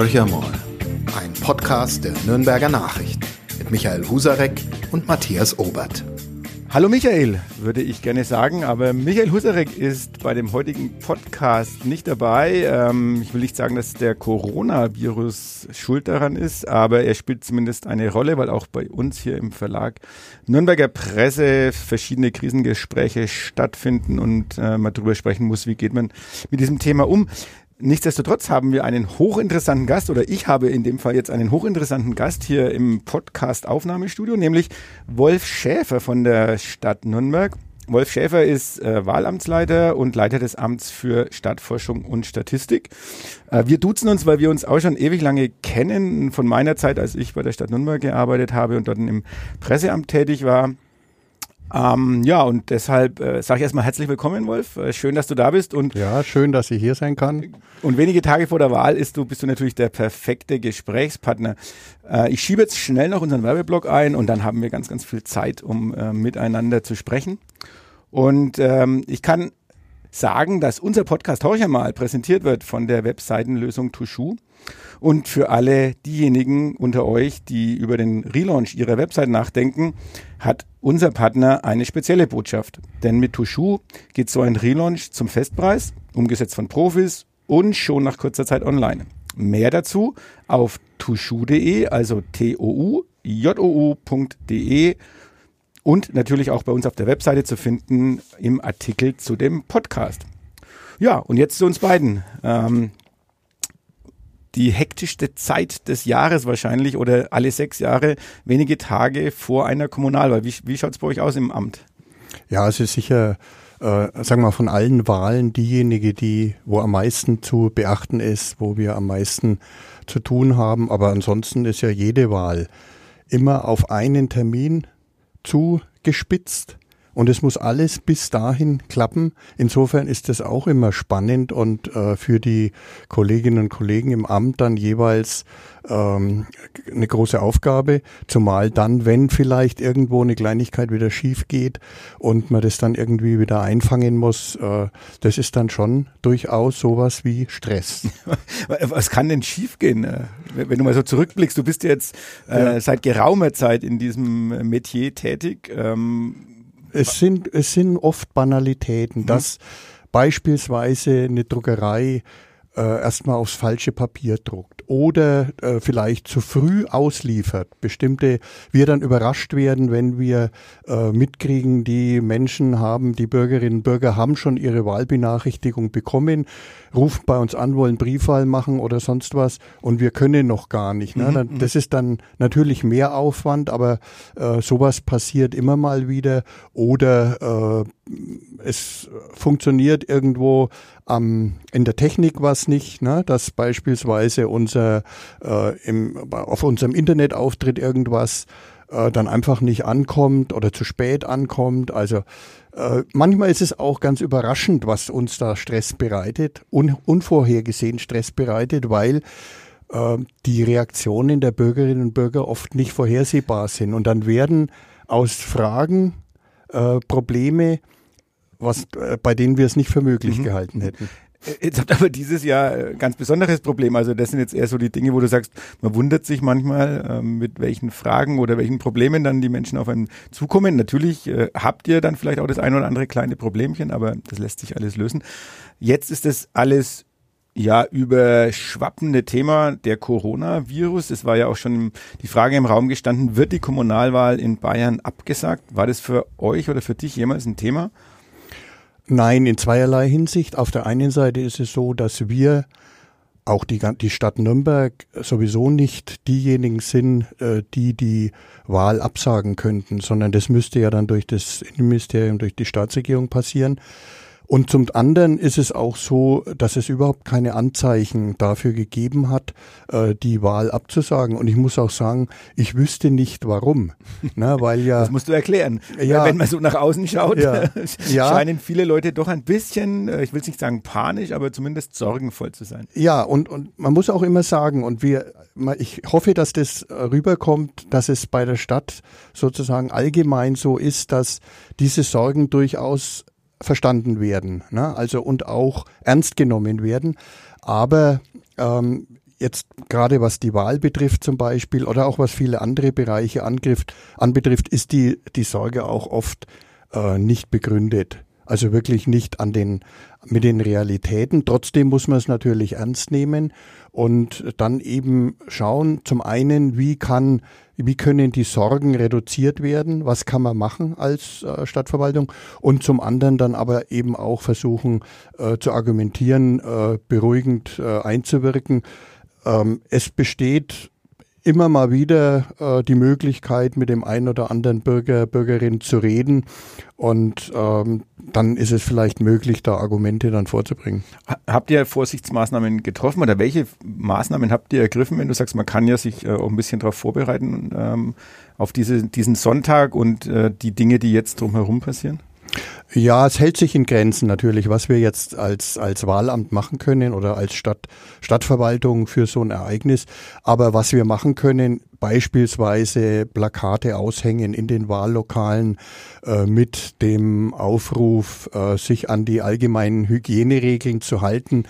Horcher mal. Ein Podcast der Nürnberger Nachrichten mit Michael Husarek und Matthias Obert. Hallo Michael, würde ich gerne sagen, aber Michael Husarek ist bei dem heutigen Podcast nicht dabei. Ähm, ich will nicht sagen, dass der Coronavirus schuld daran ist, aber er spielt zumindest eine Rolle, weil auch bei uns hier im Verlag Nürnberger Presse verschiedene Krisengespräche stattfinden und äh, man darüber sprechen muss, wie geht man mit diesem Thema um. Nichtsdestotrotz haben wir einen hochinteressanten Gast oder ich habe in dem Fall jetzt einen hochinteressanten Gast hier im Podcast Aufnahmestudio, nämlich Wolf Schäfer von der Stadt Nürnberg. Wolf Schäfer ist äh, Wahlamtsleiter und Leiter des Amts für Stadtforschung und Statistik. Äh, wir duzen uns, weil wir uns auch schon ewig lange kennen, von meiner Zeit, als ich bei der Stadt Nürnberg gearbeitet habe und dort im Presseamt tätig war. Ähm, ja, und deshalb äh, sage ich erstmal herzlich willkommen, Wolf. Äh, schön, dass du da bist. Und ja, schön, dass ich hier sein kann. Und wenige Tage vor der Wahl ist du, bist du natürlich der perfekte Gesprächspartner. Äh, ich schiebe jetzt schnell noch unseren Werbeblock ein und dann haben wir ganz, ganz viel Zeit, um äh, miteinander zu sprechen. Und ähm, ich kann sagen, dass unser Podcast Horcher mal präsentiert wird von der Webseitenlösung Tushu. Und für alle diejenigen unter euch, die über den Relaunch ihrer Website nachdenken, hat unser Partner eine spezielle Botschaft. Denn mit Tushu geht so ein Relaunch zum Festpreis, umgesetzt von Profis und schon nach kurzer Zeit online. Mehr dazu auf tushu.de, also t-o-u-j-o-u.de und natürlich auch bei uns auf der Webseite zu finden im Artikel zu dem Podcast. Ja, und jetzt zu uns beiden. Ähm, die hektischste Zeit des Jahres wahrscheinlich oder alle sechs Jahre, wenige Tage vor einer Kommunalwahl. Wie, wie schaut es bei euch aus im Amt? Ja, es ist sicher, äh, sagen wir von allen Wahlen diejenige, die, wo am meisten zu beachten ist, wo wir am meisten zu tun haben. Aber ansonsten ist ja jede Wahl immer auf einen Termin zugespitzt. Und es muss alles bis dahin klappen. Insofern ist es auch immer spannend und äh, für die Kolleginnen und Kollegen im Amt dann jeweils ähm, eine große Aufgabe, zumal dann, wenn vielleicht irgendwo eine Kleinigkeit wieder schief geht und man das dann irgendwie wieder einfangen muss, äh, das ist dann schon durchaus sowas wie Stress. Was kann denn schiefgehen, äh, wenn du mal so zurückblickst? Du bist jetzt äh, seit geraumer Zeit in diesem Metier tätig. Ähm, es sind, es sind oft Banalitäten, mhm. dass beispielsweise eine Druckerei äh, erstmal aufs falsche Papier druckt oder äh, vielleicht zu früh ausliefert. Bestimmte, wir dann überrascht werden, wenn wir äh, mitkriegen, die Menschen haben, die Bürgerinnen und Bürger haben schon ihre Wahlbenachrichtigung bekommen, rufen bei uns an, wollen Briefwahl machen oder sonst was und wir können noch gar nicht. Ne? Mhm, mhm. das ist dann natürlich mehr Aufwand, aber äh, sowas passiert immer mal wieder oder äh, es funktioniert irgendwo am, in der Technik was nicht, ne? dass beispielsweise unser, äh, im, auf unserem Internetauftritt irgendwas äh, dann einfach nicht ankommt oder zu spät ankommt. Also äh, manchmal ist es auch ganz überraschend, was uns da Stress bereitet, un, unvorhergesehen Stress bereitet, weil äh, die Reaktionen der Bürgerinnen und Bürger oft nicht vorhersehbar sind. Und dann werden aus Fragen äh, Probleme was, äh, bei denen wir es nicht für möglich mhm. gehalten hätten. Äh, jetzt habt ihr aber dieses Jahr ein ganz besonderes Problem. Also das sind jetzt eher so die Dinge, wo du sagst, man wundert sich manchmal, ähm, mit welchen Fragen oder welchen Problemen dann die Menschen auf einen zukommen. Natürlich äh, habt ihr dann vielleicht auch das ein oder andere kleine Problemchen, aber das lässt sich alles lösen. Jetzt ist das alles ja überschwappende Thema der Coronavirus. Es war ja auch schon die Frage im Raum gestanden, wird die Kommunalwahl in Bayern abgesagt? War das für euch oder für dich jemals ein Thema? Nein, in zweierlei Hinsicht. Auf der einen Seite ist es so, dass wir auch die, die Stadt Nürnberg sowieso nicht diejenigen sind, äh, die die Wahl absagen könnten, sondern das müsste ja dann durch das Innenministerium, durch die Staatsregierung passieren. Und zum anderen ist es auch so, dass es überhaupt keine Anzeichen dafür gegeben hat, äh, die Wahl abzusagen. Und ich muss auch sagen, ich wüsste nicht warum. Na, weil ja. Das musst du erklären. Ja, Wenn man so nach außen schaut, ja, scheinen viele Leute doch ein bisschen, äh, ich will es nicht sagen panisch, aber zumindest sorgenvoll zu sein. Ja, und, und man muss auch immer sagen, und wir, ich hoffe, dass das rüberkommt, dass es bei der Stadt sozusagen allgemein so ist, dass diese Sorgen durchaus verstanden werden, ne? also und auch ernst genommen werden. Aber ähm, jetzt gerade was die Wahl betrifft zum Beispiel oder auch was viele andere Bereiche angrifft, anbetrifft, ist die, die Sorge auch oft äh, nicht begründet. Also wirklich nicht an den, mit den Realitäten. Trotzdem muss man es natürlich ernst nehmen und dann eben schauen, zum einen, wie kann, wie können die Sorgen reduziert werden? Was kann man machen als äh, Stadtverwaltung? Und zum anderen dann aber eben auch versuchen äh, zu argumentieren, äh, beruhigend äh, einzuwirken. Ähm, es besteht immer mal wieder äh, die Möglichkeit, mit dem einen oder anderen Bürger, Bürgerin zu reden. Und ähm, dann ist es vielleicht möglich, da Argumente dann vorzubringen. Habt ihr Vorsichtsmaßnahmen getroffen oder welche Maßnahmen habt ihr ergriffen, wenn du sagst, man kann ja sich äh, auch ein bisschen darauf vorbereiten, ähm, auf diese, diesen Sonntag und äh, die Dinge, die jetzt drumherum passieren? Ja, es hält sich in Grenzen natürlich, was wir jetzt als, als Wahlamt machen können oder als Stadt, Stadtverwaltung für so ein Ereignis. Aber was wir machen können, beispielsweise Plakate aushängen in den Wahllokalen äh, mit dem Aufruf, äh, sich an die allgemeinen Hygieneregeln zu halten,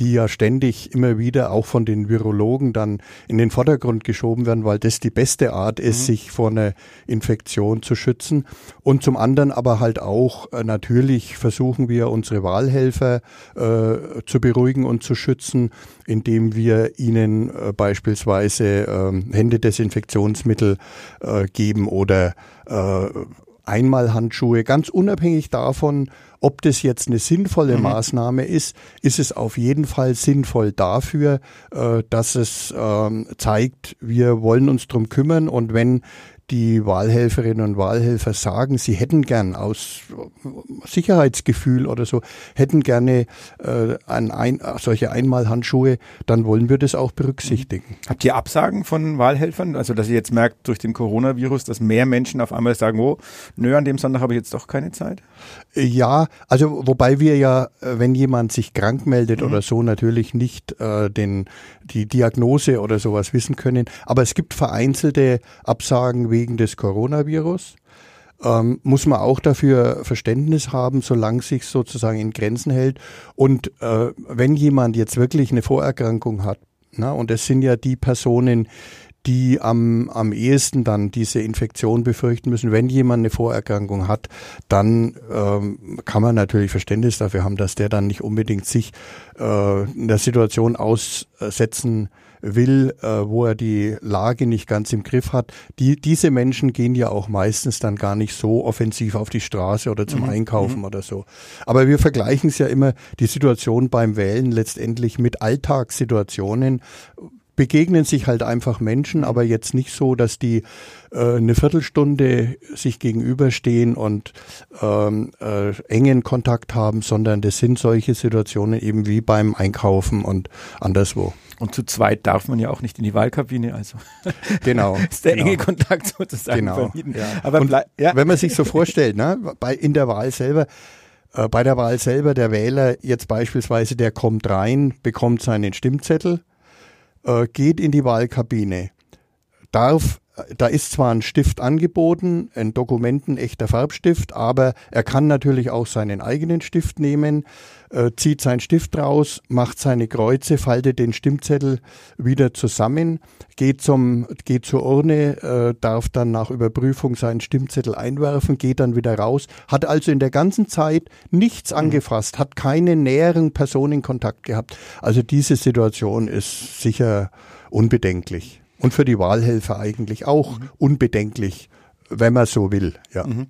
die ja ständig immer wieder auch von den Virologen dann in den Vordergrund geschoben werden, weil das die beste Art ist, mhm. sich vor einer Infektion zu schützen. Und zum anderen aber halt auch äh, natürlich versuchen wir unsere Wahlhelfer äh, zu beruhigen und zu schützen, indem wir ihnen äh, beispielsweise äh, Händedesinfektionsmittel äh, geben oder äh, Einmalhandschuhe, ganz unabhängig davon, ob das jetzt eine sinnvolle mhm. Maßnahme ist, ist es auf jeden Fall sinnvoll dafür, äh, dass es ähm, zeigt, wir wollen uns drum kümmern und wenn die Wahlhelferinnen und Wahlhelfer sagen, sie hätten gern aus Sicherheitsgefühl oder so, hätten gerne äh, ein, ein, solche Einmalhandschuhe, dann wollen wir das auch berücksichtigen. Mhm. Habt ihr Absagen von Wahlhelfern? Also, dass ihr jetzt merkt durch den Coronavirus, dass mehr Menschen auf einmal sagen, oh, nö, an dem Sonntag habe ich jetzt doch keine Zeit? Ja, also wobei wir ja, äh, wenn jemand sich krank meldet mhm. oder so, natürlich nicht äh, den, die Diagnose oder sowas wissen können. Aber es gibt vereinzelte Absagen wegen des Coronavirus. Ähm, muss man auch dafür Verständnis haben, solange sich sozusagen in Grenzen hält. Und äh, wenn jemand jetzt wirklich eine Vorerkrankung hat, na, und es sind ja die Personen, die am, am ehesten dann diese Infektion befürchten müssen. Wenn jemand eine Vorerkrankung hat, dann ähm, kann man natürlich Verständnis dafür haben, dass der dann nicht unbedingt sich äh, in der Situation aussetzen will, äh, wo er die Lage nicht ganz im Griff hat. Die, diese Menschen gehen ja auch meistens dann gar nicht so offensiv auf die Straße oder zum mhm. Einkaufen mhm. oder so. Aber wir vergleichen es ja immer, die Situation beim Wählen letztendlich mit Alltagssituationen, begegnen sich halt einfach Menschen, aber jetzt nicht so, dass die äh, eine Viertelstunde sich gegenüberstehen und ähm, äh, engen Kontakt haben, sondern das sind solche Situationen eben wie beim Einkaufen und anderswo. Und zu zweit darf man ja auch nicht in die Wahlkabine, also genau ist der genau. enge Kontakt sozusagen genau, vermieden. Ja. Aber und ja. wenn man sich so vorstellt, ne, bei in der Wahl selber äh, bei der Wahl selber der Wähler jetzt beispielsweise, der kommt rein, bekommt seinen Stimmzettel, äh, geht in die Wahlkabine, darf da ist zwar ein Stift angeboten, ein Dokumenten echter Farbstift, aber er kann natürlich auch seinen eigenen Stift nehmen, äh, zieht seinen Stift raus, macht seine Kreuze, faltet den Stimmzettel wieder zusammen, geht zum geht zur Urne, äh, darf dann nach Überprüfung seinen Stimmzettel einwerfen, geht dann wieder raus, hat also in der ganzen Zeit nichts mhm. angefasst, hat keinen näheren Personenkontakt gehabt. Also diese Situation ist sicher unbedenklich. Und für die Wahlhelfer eigentlich auch mhm. unbedenklich, wenn man so will. Ja. Mhm.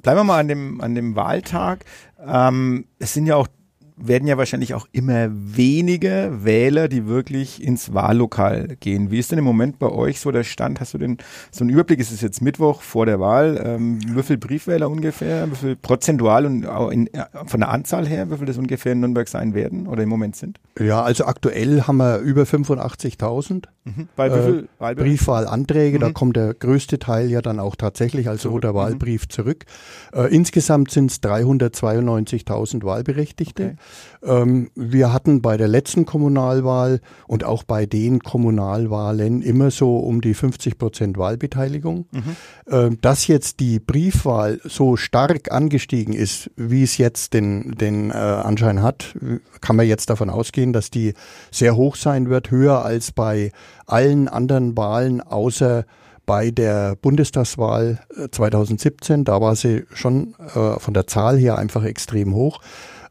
Bleiben wir mal an dem, an dem Wahltag. Ähm, es sind ja auch werden ja wahrscheinlich auch immer weniger Wähler, die wirklich ins Wahllokal gehen. Wie ist denn im Moment bei euch so der Stand? Hast du denn so einen Überblick? Es ist jetzt Mittwoch vor der Wahl. Ähm, wie viel Briefwähler ungefähr? Wie viel prozentual und auch in, von der Anzahl her, wie viel das ungefähr in Nürnberg sein werden oder im Moment sind? Ja, also aktuell haben wir über 85.000 mhm. Bei wie viel äh, Briefwahlanträge. Mhm. Da kommt der größte Teil ja dann auch tatsächlich als roter mhm. Wahlbrief zurück. Äh, insgesamt sind es 392.000 Wahlberechtigte. Okay. Ähm, wir hatten bei der letzten Kommunalwahl und auch bei den Kommunalwahlen immer so um die 50 Prozent Wahlbeteiligung. Mhm. Ähm, dass jetzt die Briefwahl so stark angestiegen ist, wie es jetzt den, den äh, Anschein hat, kann man jetzt davon ausgehen, dass die sehr hoch sein wird, höher als bei allen anderen Wahlen außer bei der Bundestagswahl 2017. Äh, da war sie schon äh, von der Zahl her einfach extrem hoch.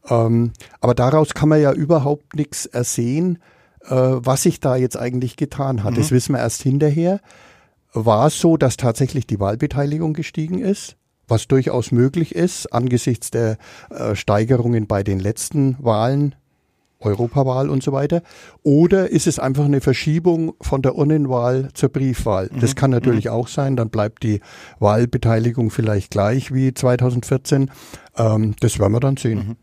Ähm, aber daraus kann man ja überhaupt nichts ersehen, äh, was sich da jetzt eigentlich getan hat. Mhm. Das wissen wir erst hinterher. War es so, dass tatsächlich die Wahlbeteiligung gestiegen ist? Was durchaus möglich ist angesichts der äh, Steigerungen bei den letzten Wahlen Europawahl und so weiter? Oder ist es einfach eine Verschiebung von der Urnenwahl zur Briefwahl? Mhm. Das kann natürlich mhm. auch sein. Dann bleibt die Wahlbeteiligung vielleicht gleich wie 2014. Ähm, das werden wir dann sehen. Mhm.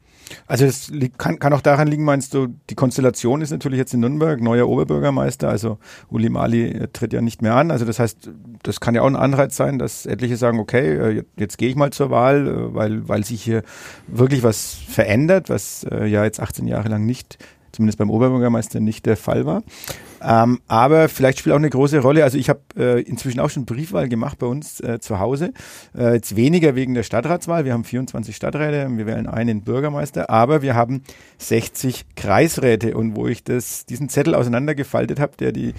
Also es kann, kann auch daran liegen, meinst du, die Konstellation ist natürlich jetzt in Nürnberg, neuer Oberbürgermeister, also Uli Mali äh, tritt ja nicht mehr an. Also das heißt, das kann ja auch ein Anreiz sein, dass etliche sagen, okay, äh, jetzt gehe ich mal zur Wahl, äh, weil, weil sich hier wirklich was verändert, was ja jetzt 18 Jahre lang nicht zumindest beim Oberbürgermeister nicht der Fall war. Ähm, aber vielleicht spielt auch eine große Rolle. Also ich habe äh, inzwischen auch schon Briefwahl gemacht bei uns äh, zu Hause. Äh, jetzt weniger wegen der Stadtratswahl. Wir haben 24 Stadträte, wir wählen einen Bürgermeister, aber wir haben 60 Kreisräte. Und wo ich das, diesen Zettel auseinandergefaltet habe, der die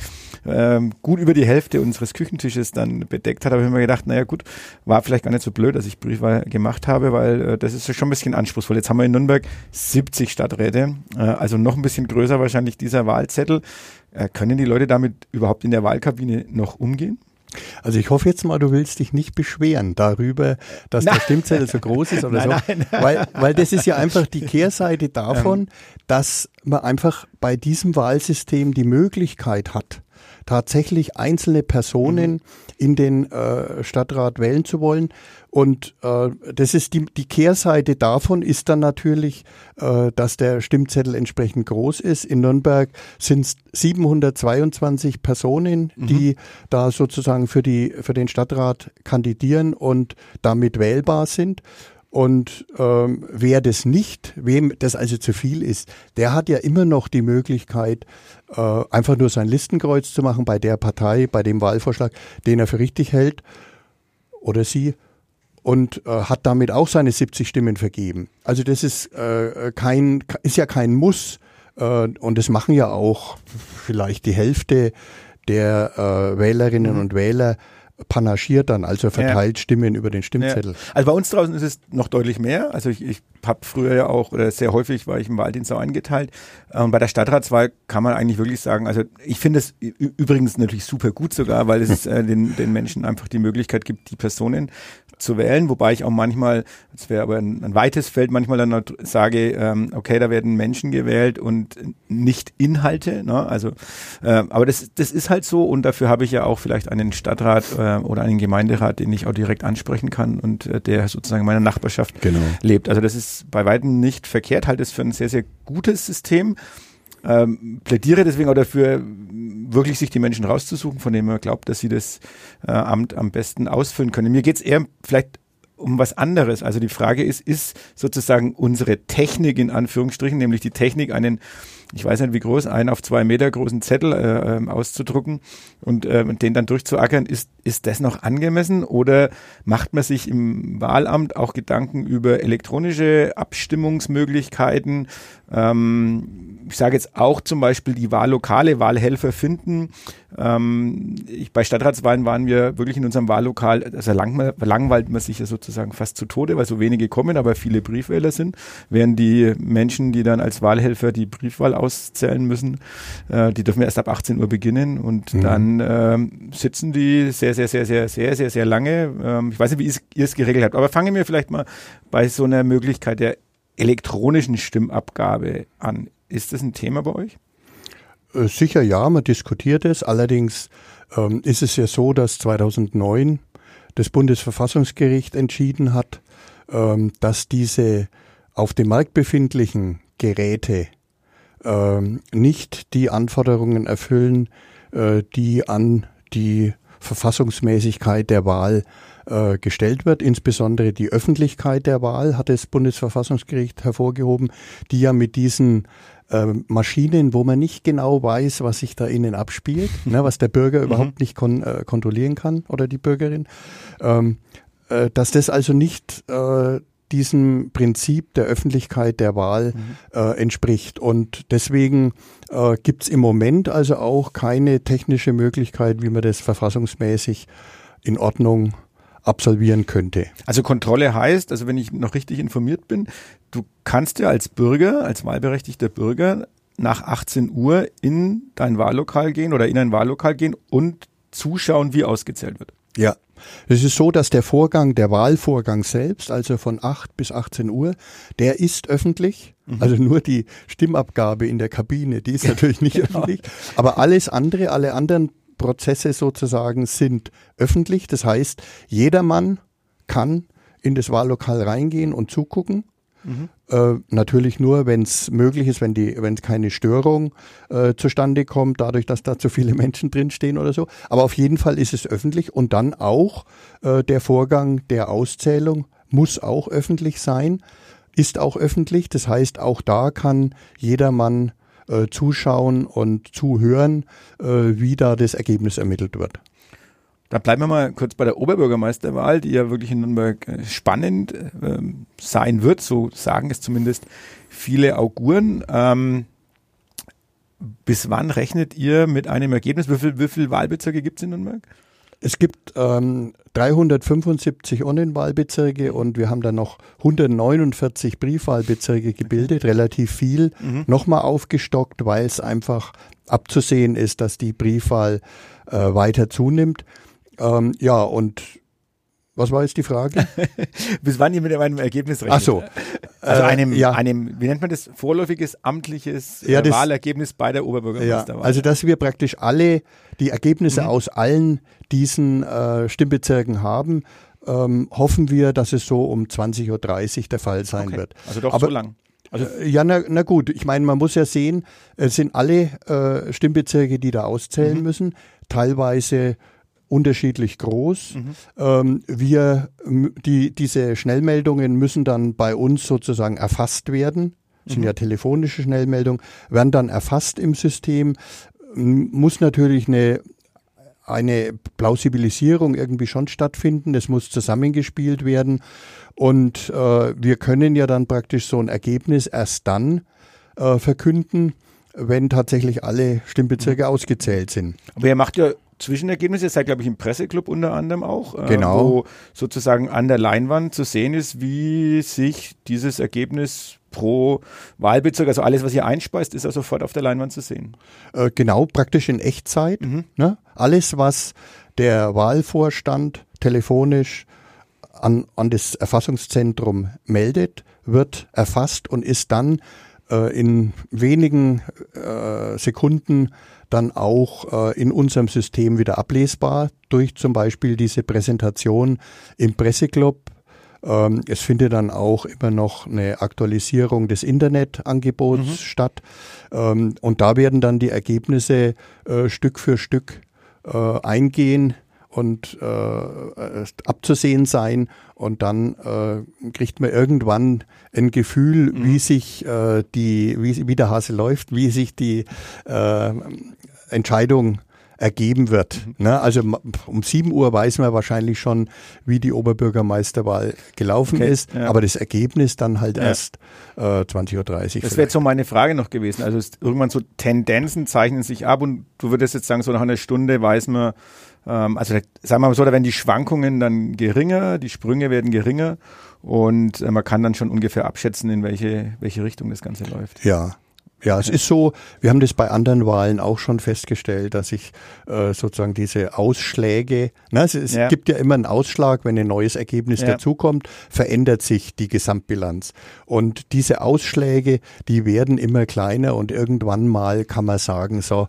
ähm, gut über die Hälfte unseres Küchentisches dann bedeckt hat, habe ich mir gedacht, naja gut, war vielleicht gar nicht so blöd, dass ich Briefwahl gemacht habe, weil äh, das ist schon ein bisschen anspruchsvoll. Jetzt haben wir in Nürnberg 70 Stadträte, äh, also noch ein bisschen größer wahrscheinlich dieser Wahlzettel. Äh, können die Leute damit überhaupt in der Wahlkabine noch umgehen? Also ich hoffe jetzt mal, du willst dich nicht beschweren darüber, dass nein. der Stimmzettel so groß ist oder nein, so. Nein, weil, weil das ist ja einfach die Kehrseite davon, dass man einfach bei diesem Wahlsystem die Möglichkeit hat, tatsächlich einzelne Personen mhm. In den äh, Stadtrat wählen zu wollen. Und äh, das ist die, die Kehrseite davon ist dann natürlich, äh, dass der Stimmzettel entsprechend groß ist. In Nürnberg sind es 722 Personen, mhm. die da sozusagen für, die, für den Stadtrat kandidieren und damit wählbar sind. Und ähm, wer das nicht, wem das also zu viel ist, der hat ja immer noch die Möglichkeit, äh, einfach nur sein Listenkreuz zu machen bei der Partei, bei dem Wahlvorschlag, den er für richtig hält oder sie und äh, hat damit auch seine 70 Stimmen vergeben. Also das ist äh, kein ist ja kein Muss äh, und das machen ja auch vielleicht die Hälfte der äh, Wählerinnen mhm. und Wähler panaschiert dann, also verteilt ja. Stimmen über den Stimmzettel. Ja. Also bei uns draußen ist es noch deutlich mehr. Also ich, ich habe früher ja auch, oder sehr häufig war ich im Wahldienst auch eingeteilt. Und bei der Stadtratswahl kann man eigentlich wirklich sagen, also ich finde es übrigens natürlich super gut sogar, weil es äh, den, den Menschen einfach die Möglichkeit gibt, die Personen zu wählen, wobei ich auch manchmal, das wäre aber ein, ein, weites Feld, manchmal dann sage, ähm, okay, da werden Menschen gewählt und nicht Inhalte. Ne? Also, äh, aber das, das ist halt so und dafür habe ich ja auch vielleicht einen Stadtrat äh, oder einen Gemeinderat, den ich auch direkt ansprechen kann und äh, der sozusagen in meiner Nachbarschaft genau. lebt. Also das ist bei weitem nicht verkehrt, halte es für ein sehr, sehr gutes System. Ähm, plädiere deswegen auch dafür, wirklich sich die Menschen rauszusuchen, von denen man glaubt, dass sie das äh, Amt am besten ausfüllen können. Mir geht es eher vielleicht um was anderes. Also die Frage ist, ist sozusagen unsere Technik in Anführungsstrichen, nämlich die Technik, einen ich weiß nicht wie groß, einen auf zwei Meter großen Zettel äh, ähm, auszudrucken und äh, den dann durchzuackern, ist, ist das noch angemessen oder macht man sich im Wahlamt auch Gedanken über elektronische Abstimmungsmöglichkeiten? Ähm, ich sage jetzt auch zum Beispiel die Wahllokale, Wahlhelfer finden. Ähm, ich, bei Stadtratswahlen waren wir wirklich in unserem Wahllokal, also lang, langweilt man sich ja sozusagen fast zu Tode, weil so wenige kommen, aber viele Briefwähler sind, während die Menschen, die dann als Wahlhelfer die Briefwahl auszählen müssen. Äh, die dürfen erst ab 18 Uhr beginnen und mhm. dann ähm, sitzen die sehr, sehr, sehr, sehr, sehr, sehr, sehr lange. Ähm, ich weiß nicht, wie ihr es geregelt habt, aber fangen wir vielleicht mal bei so einer Möglichkeit der elektronischen Stimmabgabe an. Ist das ein Thema bei euch? Äh, sicher ja, man diskutiert es. Allerdings ähm, ist es ja so, dass 2009 das Bundesverfassungsgericht entschieden hat, ähm, dass diese auf dem Markt befindlichen Geräte nicht die Anforderungen erfüllen, äh, die an die Verfassungsmäßigkeit der Wahl äh, gestellt wird. Insbesondere die Öffentlichkeit der Wahl hat das Bundesverfassungsgericht hervorgehoben, die ja mit diesen äh, Maschinen, wo man nicht genau weiß, was sich da innen abspielt, ne, was der Bürger Mhm. überhaupt nicht kon äh, kontrollieren kann oder die Bürgerin, ähm, äh, dass das also nicht diesem Prinzip der Öffentlichkeit der Wahl äh, entspricht. Und deswegen äh, gibt es im Moment also auch keine technische Möglichkeit, wie man das verfassungsmäßig in Ordnung absolvieren könnte. Also Kontrolle heißt, also wenn ich noch richtig informiert bin, du kannst ja als Bürger, als wahlberechtigter Bürger nach 18 Uhr in dein Wahllokal gehen oder in ein Wahllokal gehen und zuschauen, wie ausgezählt wird. Ja. Es ist so, dass der Vorgang, der Wahlvorgang selbst, also von 8 bis 18 Uhr, der ist öffentlich. Also nur die Stimmabgabe in der Kabine, die ist natürlich nicht öffentlich. Aber alles andere, alle anderen Prozesse sozusagen sind öffentlich. Das heißt, jedermann kann in das Wahllokal reingehen und zugucken. Äh, natürlich nur, wenn es möglich ist, wenn die, wenn keine Störung äh, zustande kommt, dadurch, dass da zu viele Menschen drinstehen oder so. Aber auf jeden Fall ist es öffentlich und dann auch äh, der Vorgang der Auszählung muss auch öffentlich sein, ist auch öffentlich. Das heißt, auch da kann jedermann äh, zuschauen und zuhören, äh, wie da das Ergebnis ermittelt wird. Da bleiben wir mal kurz bei der Oberbürgermeisterwahl, die ja wirklich in Nürnberg äh, spannend ähm, sein wird, so sagen es zumindest viele Auguren. Ähm, bis wann rechnet ihr mit einem Ergebnis? Wie viele viel Wahlbezirke gibt es in Nürnberg? Es gibt ähm, 375 Online-Wahlbezirke und wir haben dann noch 149 Briefwahlbezirke gebildet, relativ viel, nochmal aufgestockt, weil es einfach abzusehen ist, dass die Briefwahl äh, weiter zunimmt. Ähm, ja, und was war jetzt die Frage? Bis wann ihr mit einem Ergebnis rechnet? Ach so. Also Äh, einem, ja. einem, wie nennt man das, vorläufiges amtliches Ja, äh, das- Wahlergebnis bei der Ja, Oberbürgermeisterwahl. also dass wir praktisch alle die Ergebnisse aus allen diesen äh, Stimmbezirken haben, ähm, hoffen wir, dass es so um 20.30 Uhr der Fall sein okay. wird. Also doch Aber- so lang. Also Äh, Ja, na, na gut, ich meine, man muss ja sehen, es sind alle äh, Stimmbezirke, die da auszählen Mhm. müssen, teilweise unterschiedlich groß. Mhm. Ähm, wir, die, diese Schnellmeldungen müssen dann bei uns sozusagen erfasst werden. Das Mhm. sind ja telefonische Schnellmeldungen, werden dann erfasst im System. Muss natürlich eine eine Plausibilisierung irgendwie schon stattfinden. Es muss zusammengespielt werden. Und äh, wir können ja dann praktisch so ein Ergebnis erst dann äh, verkünden, wenn tatsächlich alle Mhm. Stimmbezirke ausgezählt sind. Aber ihr macht ja Zwischenergebnisse, ihr seid, glaube ich, im Presseclub unter anderem auch, äh, Genau. wo sozusagen an der Leinwand zu sehen ist, wie sich dieses Ergebnis pro Wahlbezirk, also alles, was ihr einspeist, ist ja sofort auf der Leinwand zu sehen. Äh, genau, praktisch in Echtzeit. Ne? Alles, was der Wahlvorstand telefonisch an, an das Erfassungszentrum meldet, wird erfasst und ist dann äh, in wenigen äh, Sekunden dann auch äh, in unserem System wieder ablesbar durch zum Beispiel diese Präsentation im Presseclub. Ähm, es findet dann auch immer noch eine Aktualisierung des Internetangebots statt. Ähm, und da werden dann die Ergebnisse äh, Stück für Stück äh, eingehen und äh, abzusehen sein. Und dann äh, kriegt man irgendwann ein Gefühl, wie sich äh, die, wie, wie der Hase läuft, wie sich die äh, Entscheidung ergeben wird. Ne? Also um 7 Uhr weiß man wahrscheinlich schon, wie die Oberbürgermeisterwahl gelaufen Okay, ist, ja. aber das Ergebnis dann halt Ja. erst äh, 20.30 Uhr. Das wäre so meine Frage noch gewesen. Also irgendwann so Tendenzen zeichnen sich ab und du würdest jetzt sagen, so nach einer Stunde weiß man, ähm, also sagen wir mal so, da werden die Schwankungen dann geringer, die Sprünge werden geringer und äh, man kann dann schon ungefähr abschätzen, in welche, welche Richtung das Ganze läuft. Ja. Ja, es ist so, wir haben das bei anderen Wahlen auch schon festgestellt, dass sich äh, sozusagen diese Ausschläge, na, es, es Ja. gibt ja immer einen Ausschlag, wenn ein neues Ergebnis Ja. dazukommt, verändert sich die Gesamtbilanz. Und diese Ausschläge, die werden immer kleiner und irgendwann mal kann man sagen, so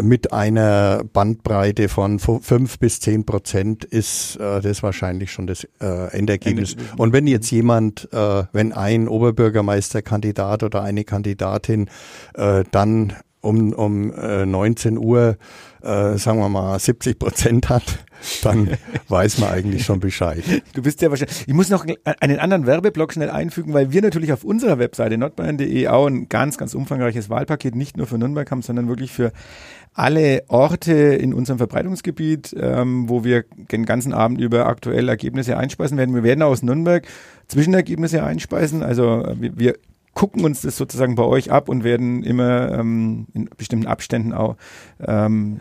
mit einer Bandbreite von fünf bis zehn Prozent ist äh, das wahrscheinlich schon das äh, Endergebnis. Ende- Und wenn jetzt jemand, äh, wenn ein Oberbürgermeisterkandidat oder eine Kandidatin äh, dann um, um äh, 19 Uhr, äh, sagen wir mal, 70 Prozent hat, dann weiß man eigentlich schon Bescheid. Du bist ja wahrscheinlich. Ich muss noch einen anderen Werbeblock schnell einfügen, weil wir natürlich auf unserer Webseite nordbayern.de auch ein ganz, ganz umfangreiches Wahlpaket nicht nur für Nürnberg haben, sondern wirklich für alle Orte in unserem Verbreitungsgebiet, ähm, wo wir den ganzen Abend über aktuell Ergebnisse einspeisen werden. Wir werden aus Nürnberg Zwischenergebnisse einspeisen. Also äh, wir, wir gucken uns das sozusagen bei euch ab und werden immer ähm, in bestimmten Abständen auch ähm,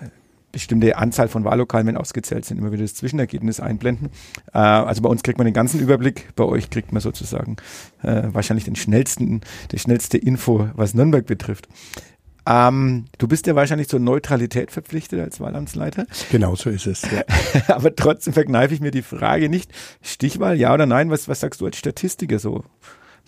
bestimmte Anzahl von Wahllokalen, wenn ausgezählt sind, immer wieder das Zwischenergebnis einblenden. Äh, also bei uns kriegt man den ganzen Überblick, bei euch kriegt man sozusagen äh, wahrscheinlich den schnellsten, die schnellste Info, was Nürnberg betrifft. Ähm, du bist ja wahrscheinlich zur Neutralität verpflichtet als Wahlamtsleiter. Genau so ist es. Ja. Aber trotzdem verkneife ich mir die Frage nicht. Stichwahl, ja oder nein? Was, was sagst du als Statistiker so?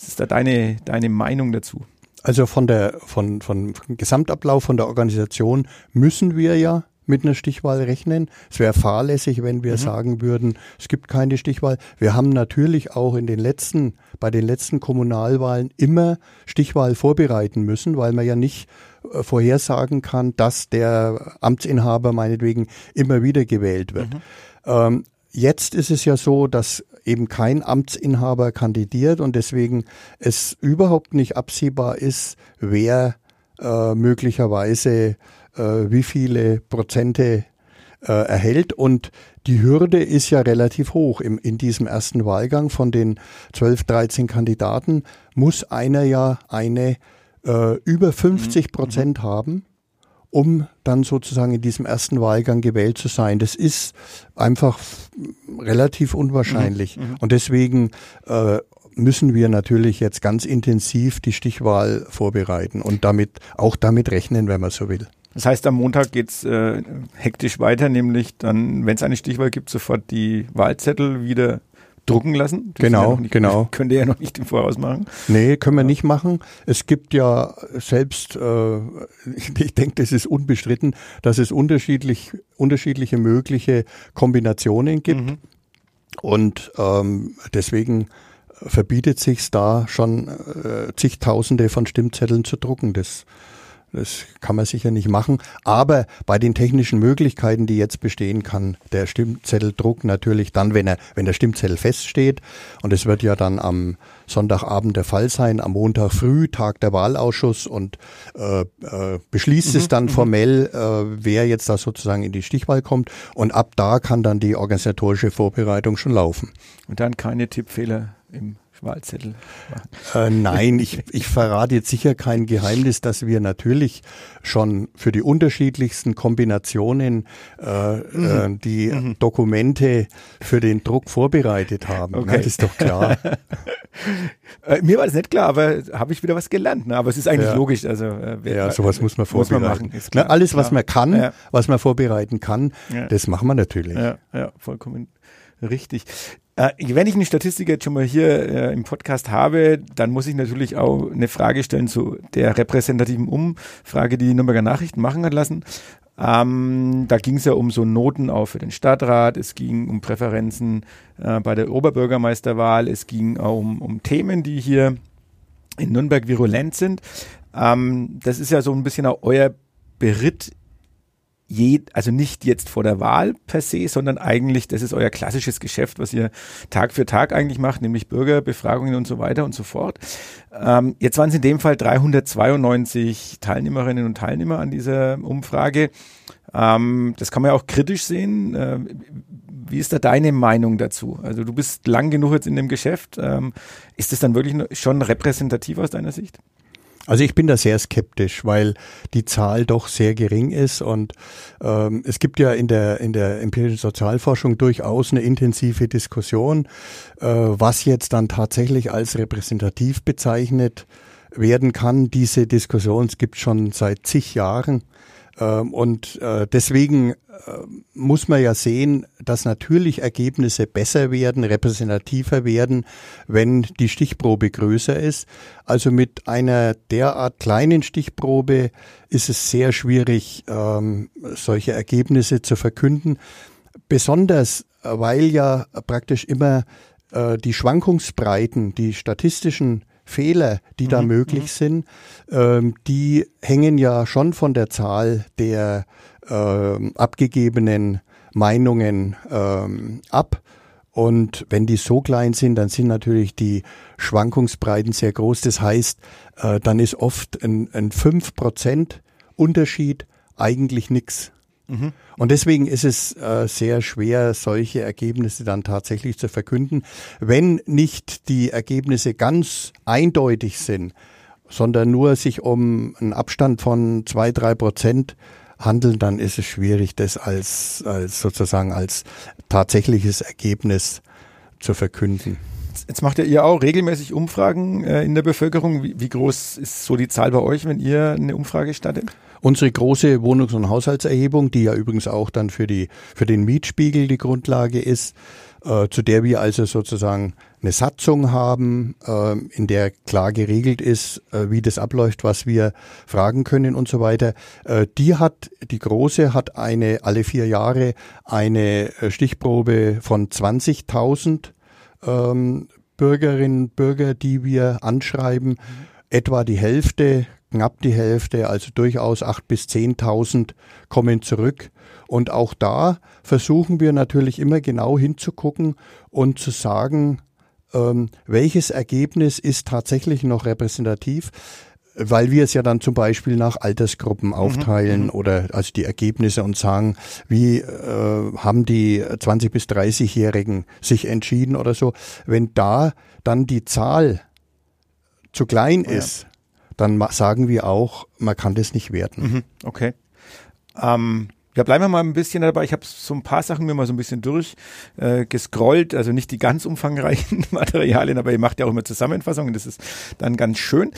Was ist da deine, deine Meinung dazu? Also von der, von, von Gesamtablauf von der Organisation müssen wir ja mit einer Stichwahl rechnen. Es wäre fahrlässig, wenn wir mhm. sagen würden, es gibt keine Stichwahl. Wir haben natürlich auch in den letzten, bei den letzten Kommunalwahlen immer Stichwahl vorbereiten müssen, weil man ja nicht äh, vorhersagen kann, dass der Amtsinhaber meinetwegen immer wieder gewählt wird. Mhm. Ähm, jetzt ist es ja so, dass eben kein Amtsinhaber kandidiert und deswegen es überhaupt nicht absehbar ist, wer äh, möglicherweise äh, wie viele Prozente äh, erhält. Und die Hürde ist ja relativ hoch. Im, in diesem ersten Wahlgang von den 12, 13 Kandidaten muss einer ja eine äh, über 50 Prozent mhm. haben, um dann sozusagen in diesem ersten Wahlgang gewählt zu sein. Das ist einfach relativ unwahrscheinlich. Mhm. Mhm. Und deswegen äh, müssen wir natürlich jetzt ganz intensiv die Stichwahl vorbereiten und damit auch damit rechnen, wenn man so will. Das heißt, am Montag geht's äh, hektisch weiter, nämlich dann, wenn es eine Stichwahl gibt, sofort die Wahlzettel wieder drucken lassen. Das genau, ja nicht, genau. Könnt ihr ja noch nicht im Voraus machen. Nee, können wir nicht machen. Es gibt ja selbst, äh, ich denke, das ist unbestritten, dass es unterschiedlich, unterschiedliche mögliche Kombinationen gibt. Mhm. Und ähm, deswegen verbietet sich da schon äh, zigtausende von Stimmzetteln zu drucken. Das das kann man sicher nicht machen. Aber bei den technischen Möglichkeiten, die jetzt bestehen, kann der Stimmzetteldruck natürlich dann, wenn er, wenn der Stimmzettel feststeht, und es wird ja dann am Sonntagabend der Fall sein, am Montag früh Tag der Wahlausschuss und äh, äh, beschließt mhm, es dann mhm. formell, äh, wer jetzt da sozusagen in die Stichwahl kommt. Und ab da kann dann die organisatorische Vorbereitung schon laufen. Und dann keine Tippfehler im Wahlzettel machen? Äh, nein, ich, ich verrate jetzt sicher kein Geheimnis, dass wir natürlich schon für die unterschiedlichsten Kombinationen äh, mhm. äh, die mhm. Dokumente für den Druck vorbereitet haben. Okay. Ne? Das ist doch klar. äh, mir war das nicht klar, aber habe ich wieder was gelernt. Ne? Aber es ist eigentlich ja. logisch. Also, äh, ja, sowas muss man vorbereiten. Muss man machen, Na, alles, was man kann, ja. was man vorbereiten kann, ja. das machen wir natürlich. Ja vollkommen richtig. Äh, wenn ich eine Statistik jetzt schon mal hier äh, im Podcast habe, dann muss ich natürlich auch eine Frage stellen zu der repräsentativen Umfrage, die die Nürnberger Nachrichten machen hat lassen. Ähm, da ging es ja um so Noten auch für den Stadtrat, es ging um Präferenzen äh, bei der Oberbürgermeisterwahl, es ging auch um, um Themen, die hier in Nürnberg virulent sind. Ähm, das ist ja so ein bisschen auch euer Beritt je, also nicht jetzt vor der Wahl per se, sondern eigentlich, das ist euer klassisches Geschäft, was ihr Tag für Tag eigentlich macht, nämlich Bürgerbefragungen und so weiter und so fort. Ähm, jetzt waren es in dem Fall 392 Teilnehmerinnen und Teilnehmer an dieser Umfrage. Ähm, das kann man ja auch kritisch sehen. Äh, wie ist da deine Meinung dazu? Also du bist lang genug jetzt in dem Geschäft. Ähm, ist das dann wirklich schon repräsentativ aus deiner Sicht? Also ich bin da sehr skeptisch, weil die Zahl doch sehr gering ist und ähm, es gibt ja in der in der empirischen Sozialforschung durchaus eine intensive Diskussion, äh, was jetzt dann tatsächlich als repräsentativ bezeichnet werden kann. Diese Diskussion gibt schon seit zig Jahren und äh, deswegen äh, muss man ja sehen, dass natürlich Ergebnisse besser werden, repräsentativer werden, wenn die Stichprobe größer ist. Also mit einer derart kleinen Stichprobe ist es sehr schwierig, ähm, solche Ergebnisse zu verkünden. Besonders, weil ja praktisch immer äh, die Schwankungsbreiten, die statistischen Fehler, die da Mhm, möglich sind, ähm, die hängen ja schon von der Zahl der ähm, abgegebenen Meinungen ähm, ab. Und wenn die so klein sind, dann sind natürlich die Schwankungsbreiten sehr groß. Das heißt, äh, dann ist oft ein, ein 5% Unterschied eigentlich nichts. Und deswegen ist es äh, sehr schwer, solche Ergebnisse dann tatsächlich zu verkünden. Wenn nicht die Ergebnisse ganz eindeutig sind, sondern nur sich um einen Abstand von zwei, drei Prozent handeln, dann ist es schwierig, das als, als sozusagen als tatsächliches Ergebnis zu verkünden. Jetzt macht ihr auch regelmäßig Umfragen äh, in der Bevölkerung. Wie, wie groß ist so die Zahl bei euch, wenn ihr eine Umfrage startet? Unsere große Wohnungs- und Haushaltserhebung, die ja übrigens auch dann für, die, für den Mietspiegel die Grundlage ist, äh, zu der wir also sozusagen eine Satzung haben, äh, in der klar geregelt ist, äh, wie das abläuft, was wir fragen können und so weiter. Äh, die hat, die große hat eine, alle vier Jahre eine äh, Stichprobe von 20.000 ähm, Bürgerinnen und Bürger, die wir anschreiben. Etwa die Hälfte, knapp die Hälfte, also durchaus 8.000 bis 10.000 kommen zurück. Und auch da versuchen wir natürlich immer genau hinzugucken und zu sagen, ähm, welches Ergebnis ist tatsächlich noch repräsentativ weil wir es ja dann zum Beispiel nach Altersgruppen aufteilen oder also die Ergebnisse und sagen, wie äh, haben die 20 bis 30-Jährigen sich entschieden oder so. Wenn da dann die Zahl zu klein ist, dann sagen wir auch, man kann das nicht werten. Mhm, okay. Ähm, ja, bleiben wir mal ein bisschen dabei. Ich habe so ein paar Sachen mir mal so ein bisschen durchgescrollt, äh, also nicht die ganz umfangreichen Materialien, aber ihr macht ja auch immer Zusammenfassungen, das ist dann ganz schön.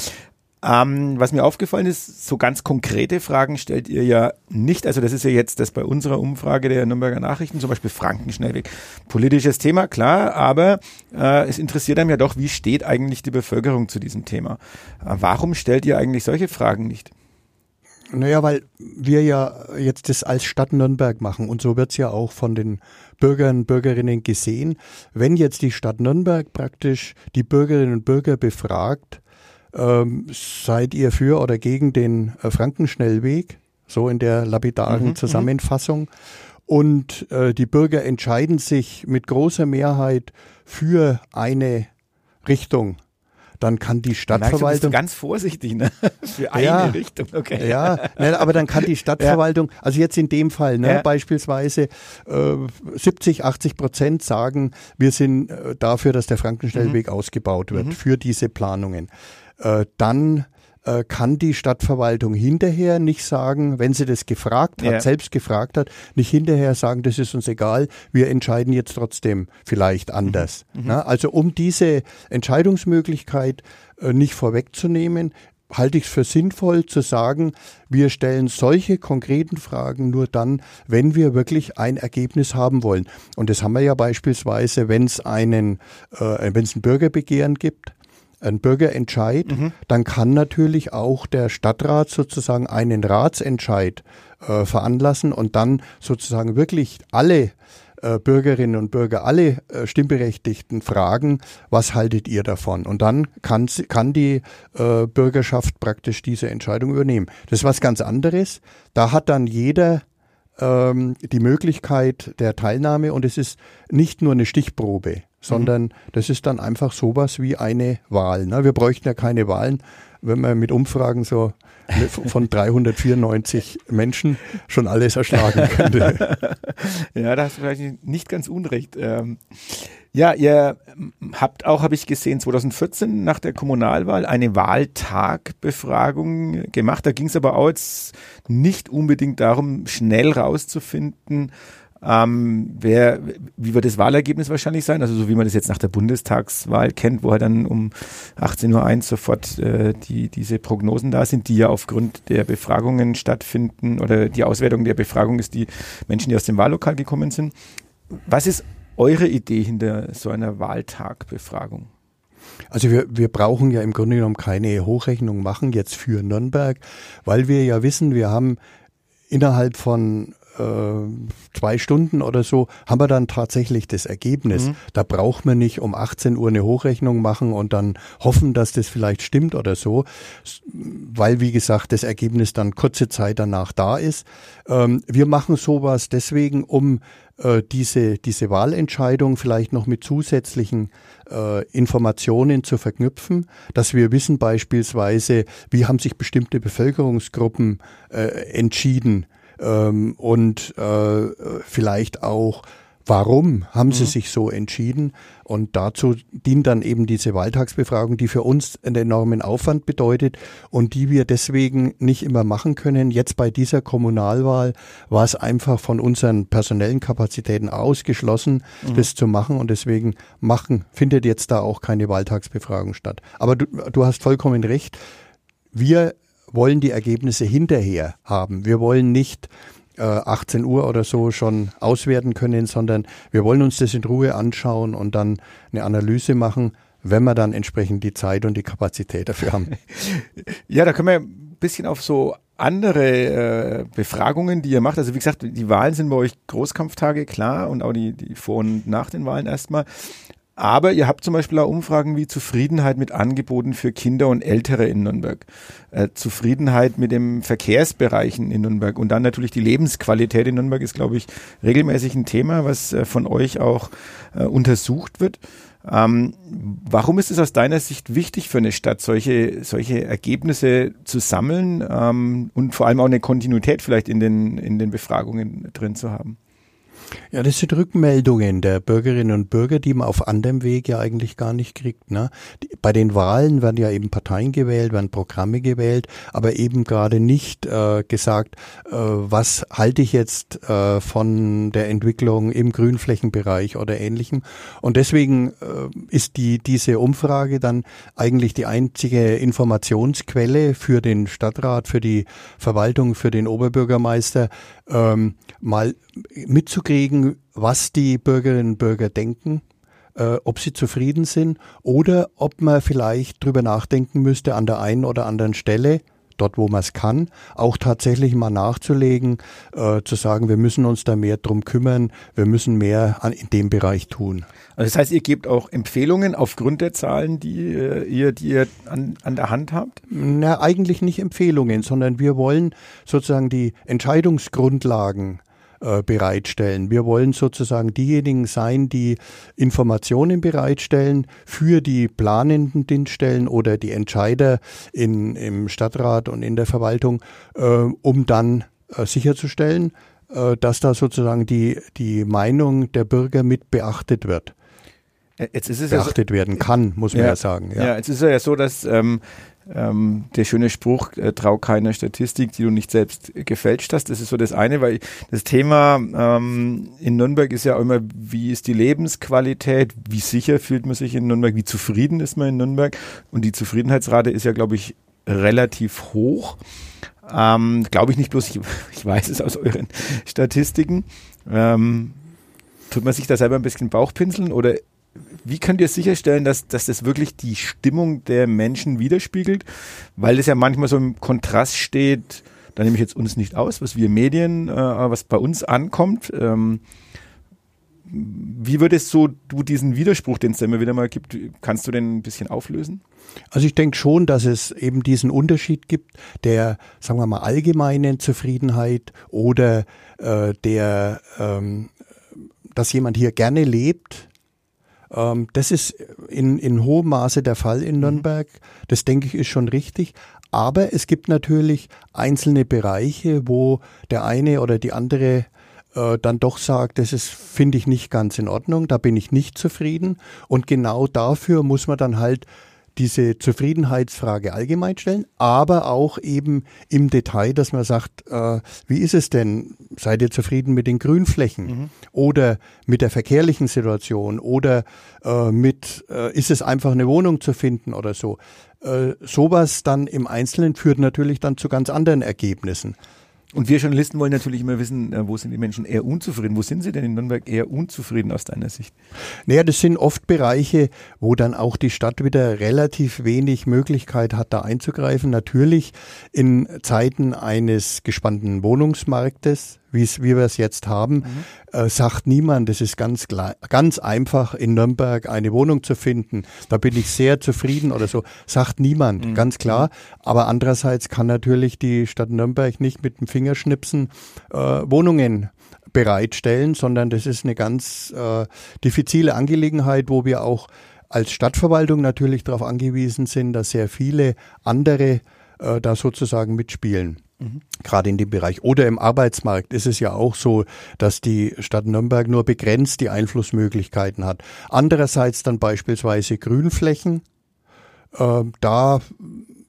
Ähm, was mir aufgefallen ist, so ganz konkrete Fragen stellt ihr ja nicht. Also das ist ja jetzt das bei unserer Umfrage der Nürnberger Nachrichten, zum Beispiel Frankenschnellweg. Politisches Thema, klar, aber äh, es interessiert einem ja doch, wie steht eigentlich die Bevölkerung zu diesem Thema? Äh, warum stellt ihr eigentlich solche Fragen nicht? Naja, weil wir ja jetzt das als Stadt Nürnberg machen und so wird's ja auch von den Bürgern und Bürgerinnen gesehen. Wenn jetzt die Stadt Nürnberg praktisch die Bürgerinnen und Bürger befragt, ähm, seid ihr für oder gegen den äh, Frankenschnellweg, so in der lapidaren Zusammenfassung. Und äh, die Bürger entscheiden sich mit großer Mehrheit für eine Richtung. Dann kann die Merkst du, Stadtverwaltung ganz vorsichtig, ne? Für eine Ja. Richtung, okay. ja, ne, aber dann kann die Stadtverwaltung, also jetzt in dem Fall, ne, Ja. beispielsweise äh, 70, 80 Prozent sagen, wir sind äh, dafür, dass der Frankenschnellweg Mhm. ausgebaut wird, für diese Planungen. Äh, dann äh, kann die Stadtverwaltung hinterher nicht sagen, wenn sie das gefragt hat, Ja. selbst gefragt hat, nicht hinterher sagen, das ist uns egal, wir entscheiden jetzt trotzdem vielleicht anders. Na, also um diese Entscheidungsmöglichkeit äh, nicht vorwegzunehmen, halte ich es für sinnvoll zu sagen, wir stellen solche konkreten Fragen nur dann, wenn wir wirklich ein Ergebnis haben wollen. Und das haben wir ja beispielsweise, wenn es einen, äh, wenn es ein Bürgerbegehren gibt, ein Bürgerentscheid, dann kann natürlich auch der Stadtrat sozusagen einen Ratsentscheid äh, veranlassen und dann sozusagen wirklich alle äh, Bürgerinnen und Bürger, alle äh, Stimmberechtigten fragen, was haltet ihr davon? Und dann kann, kann die äh, Bürgerschaft praktisch diese Entscheidung übernehmen. Das ist was ganz anderes. Da hat dann jeder ähm, die Möglichkeit der Teilnahme und es ist nicht nur eine Stichprobe, sondern das ist dann einfach sowas wie eine Wahl. Ne? Wir bräuchten ja keine Wahlen, wenn man mit Umfragen so von 394 Menschen schon alles erschlagen könnte. Ja, da hast du vielleicht nicht ganz unrecht. Ähm, ja, ihr habt auch, habe ich gesehen, 2014 nach der Kommunalwahl eine Wahltagbefragung gemacht. Da ging es aber auch jetzt nicht unbedingt darum, schnell rauszufinden, ähm, wer, wie wird das Wahlergebnis wahrscheinlich sein? Also so wie man das jetzt nach der Bundestagswahl kennt, wo halt dann um 18.01 Uhr sofort äh, die, diese Prognosen da sind, die ja aufgrund der Befragungen stattfinden oder die Auswertung der Befragung ist die Menschen, die aus dem Wahllokal gekommen sind. Was ist eure Idee hinter so einer Wahltagbefragung? Also wir, wir brauchen ja im Grunde genommen keine Hochrechnung machen jetzt für Nürnberg, weil wir ja wissen, wir haben innerhalb von zwei Stunden oder so haben wir dann tatsächlich das Ergebnis. Mhm. Da braucht man nicht um 18 Uhr eine Hochrechnung machen und dann hoffen, dass das vielleicht stimmt oder so, weil wie gesagt das Ergebnis dann kurze Zeit danach da ist. Ähm, wir machen sowas deswegen, um äh, diese, diese Wahlentscheidung vielleicht noch mit zusätzlichen äh, Informationen zu verknüpfen, dass wir wissen beispielsweise, wie haben sich bestimmte Bevölkerungsgruppen äh, entschieden ähm, und äh, vielleicht auch Warum haben sie mhm. sich so entschieden? Und dazu dient dann eben diese Wahltagsbefragung, die für uns einen enormen Aufwand bedeutet und die wir deswegen nicht immer machen können. Jetzt bei dieser Kommunalwahl war es einfach von unseren personellen Kapazitäten ausgeschlossen, mhm. das zu machen und deswegen machen, findet jetzt da auch keine Wahltagsbefragung statt. Aber du, du hast vollkommen recht. Wir wollen die Ergebnisse hinterher haben. Wir wollen nicht 18 äh, Uhr oder so schon auswerten können, sondern wir wollen uns das in Ruhe anschauen und dann eine Analyse machen, wenn wir dann entsprechend die Zeit und die Kapazität dafür haben. Ja, da können wir ein bisschen auf so andere äh, Befragungen, die ihr macht. Also wie gesagt, die Wahlen sind bei euch Großkampftage, klar, und auch die, die vor und nach den Wahlen erstmal. Aber ihr habt zum Beispiel auch Umfragen wie Zufriedenheit mit Angeboten für Kinder und Ältere in Nürnberg, äh, Zufriedenheit mit dem Verkehrsbereichen in Nürnberg und dann natürlich die Lebensqualität in Nürnberg ist, glaube ich, regelmäßig ein Thema, was äh, von euch auch äh, untersucht wird. Ähm, warum ist es aus deiner Sicht wichtig für eine Stadt, solche, solche Ergebnisse zu sammeln ähm, und vor allem auch eine Kontinuität vielleicht in den, in den Befragungen drin zu haben? Ja, das sind Rückmeldungen der Bürgerinnen und Bürger, die man auf anderem Weg ja eigentlich gar nicht kriegt. Ne? Bei den Wahlen werden ja eben Parteien gewählt, werden Programme gewählt, aber eben gerade nicht äh, gesagt, äh, was halte ich jetzt äh, von der Entwicklung im Grünflächenbereich oder ähnlichem. Und deswegen äh, ist die, diese Umfrage dann eigentlich die einzige Informationsquelle für den Stadtrat, für die Verwaltung, für den Oberbürgermeister, ähm, mal mitzukriegen, was die Bürgerinnen und Bürger denken, äh, ob sie zufrieden sind oder ob man vielleicht drüber nachdenken müsste an der einen oder anderen Stelle, dort wo man es kann, auch tatsächlich mal nachzulegen, äh, zu sagen, wir müssen uns da mehr drum kümmern, wir müssen mehr an, in dem Bereich tun. Also das heißt, ihr gebt auch Empfehlungen aufgrund der Zahlen, die äh, ihr, die ihr an, an der Hand habt? Na, eigentlich nicht Empfehlungen, sondern wir wollen sozusagen die Entscheidungsgrundlagen äh, bereitstellen. Wir wollen sozusagen diejenigen sein, die Informationen bereitstellen für die planenden Dienststellen oder die Entscheider in, im Stadtrat und in der Verwaltung, äh, um dann äh, sicherzustellen, äh, dass da sozusagen die, die Meinung der Bürger mit beachtet wird. Jetzt ist es beachtet ja so, werden kann, muss man ja, ja sagen. Ja. ja, jetzt ist es ja so, dass ähm, ähm, der schöne Spruch, äh, trau keiner Statistik, die du nicht selbst gefälscht hast. Das ist so das eine, weil das Thema ähm, in Nürnberg ist ja immer, wie ist die Lebensqualität, wie sicher fühlt man sich in Nürnberg, wie zufrieden ist man in Nürnberg. Und die Zufriedenheitsrate ist ja, glaube ich, relativ hoch. Ähm, glaube ich nicht bloß, ich, ich, weiß es aus euren Statistiken. Ähm, tut man sich da selber ein bisschen Bauchpinseln oder wie könnt ihr sicherstellen, dass, dass das wirklich die Stimmung der Menschen widerspiegelt? Weil es ja manchmal so im Kontrast steht, da nehme ich jetzt uns nicht aus, was wir Medien, äh, was bei uns ankommt. Ähm, wie würdest so du diesen Widerspruch, den es immer wieder mal gibt, kannst du den ein bisschen auflösen? Also ich denke schon, dass es eben diesen Unterschied gibt der, sagen wir mal, allgemeinen Zufriedenheit oder äh, der, ähm, dass jemand hier gerne lebt, ähm, das ist in, in hohem Maße der Fall in mhm. Nürnberg. Das denke ich ist schon richtig. Aber es gibt natürlich einzelne Bereiche, wo der eine oder die andere äh, dann doch sagt, das ist, finde ich nicht ganz in Ordnung, da bin ich nicht zufrieden. Und genau dafür muss man dann halt diese Zufriedenheitsfrage allgemein stellen, aber auch eben im Detail, dass man sagt, äh, wie ist es denn? Seid ihr zufrieden mit den Grünflächen mhm. oder mit der verkehrlichen Situation oder äh, mit, äh, ist es einfach eine Wohnung zu finden oder so? Äh, sowas dann im Einzelnen führt natürlich dann zu ganz anderen Ergebnissen. Und wir Journalisten wollen natürlich immer wissen, äh, wo sind die Menschen eher unzufrieden? Wo sind sie denn in Nürnberg eher unzufrieden aus deiner Sicht? Naja, das sind oft Bereiche, wo dann auch die Stadt wieder relativ wenig Möglichkeit hat, da einzugreifen. Natürlich in Zeiten eines gespannten Wohnungsmarktes wie wir es jetzt haben, mhm. äh, sagt niemand, es ist ganz, ganz einfach in Nürnberg eine Wohnung zu finden. Da bin ich sehr zufrieden oder so. Sagt niemand, mhm. ganz klar. Mhm. Aber andererseits kann natürlich die Stadt Nürnberg nicht mit dem Fingerschnipsen äh, Wohnungen bereitstellen, sondern das ist eine ganz äh, diffizile Angelegenheit, wo wir auch als Stadtverwaltung natürlich darauf angewiesen sind, dass sehr viele andere äh, da sozusagen mitspielen. Mhm. Gerade in dem Bereich. Oder im Arbeitsmarkt ist es ja auch so, dass die Stadt Nürnberg nur begrenzt die Einflussmöglichkeiten hat. Andererseits dann beispielsweise Grünflächen. Äh, da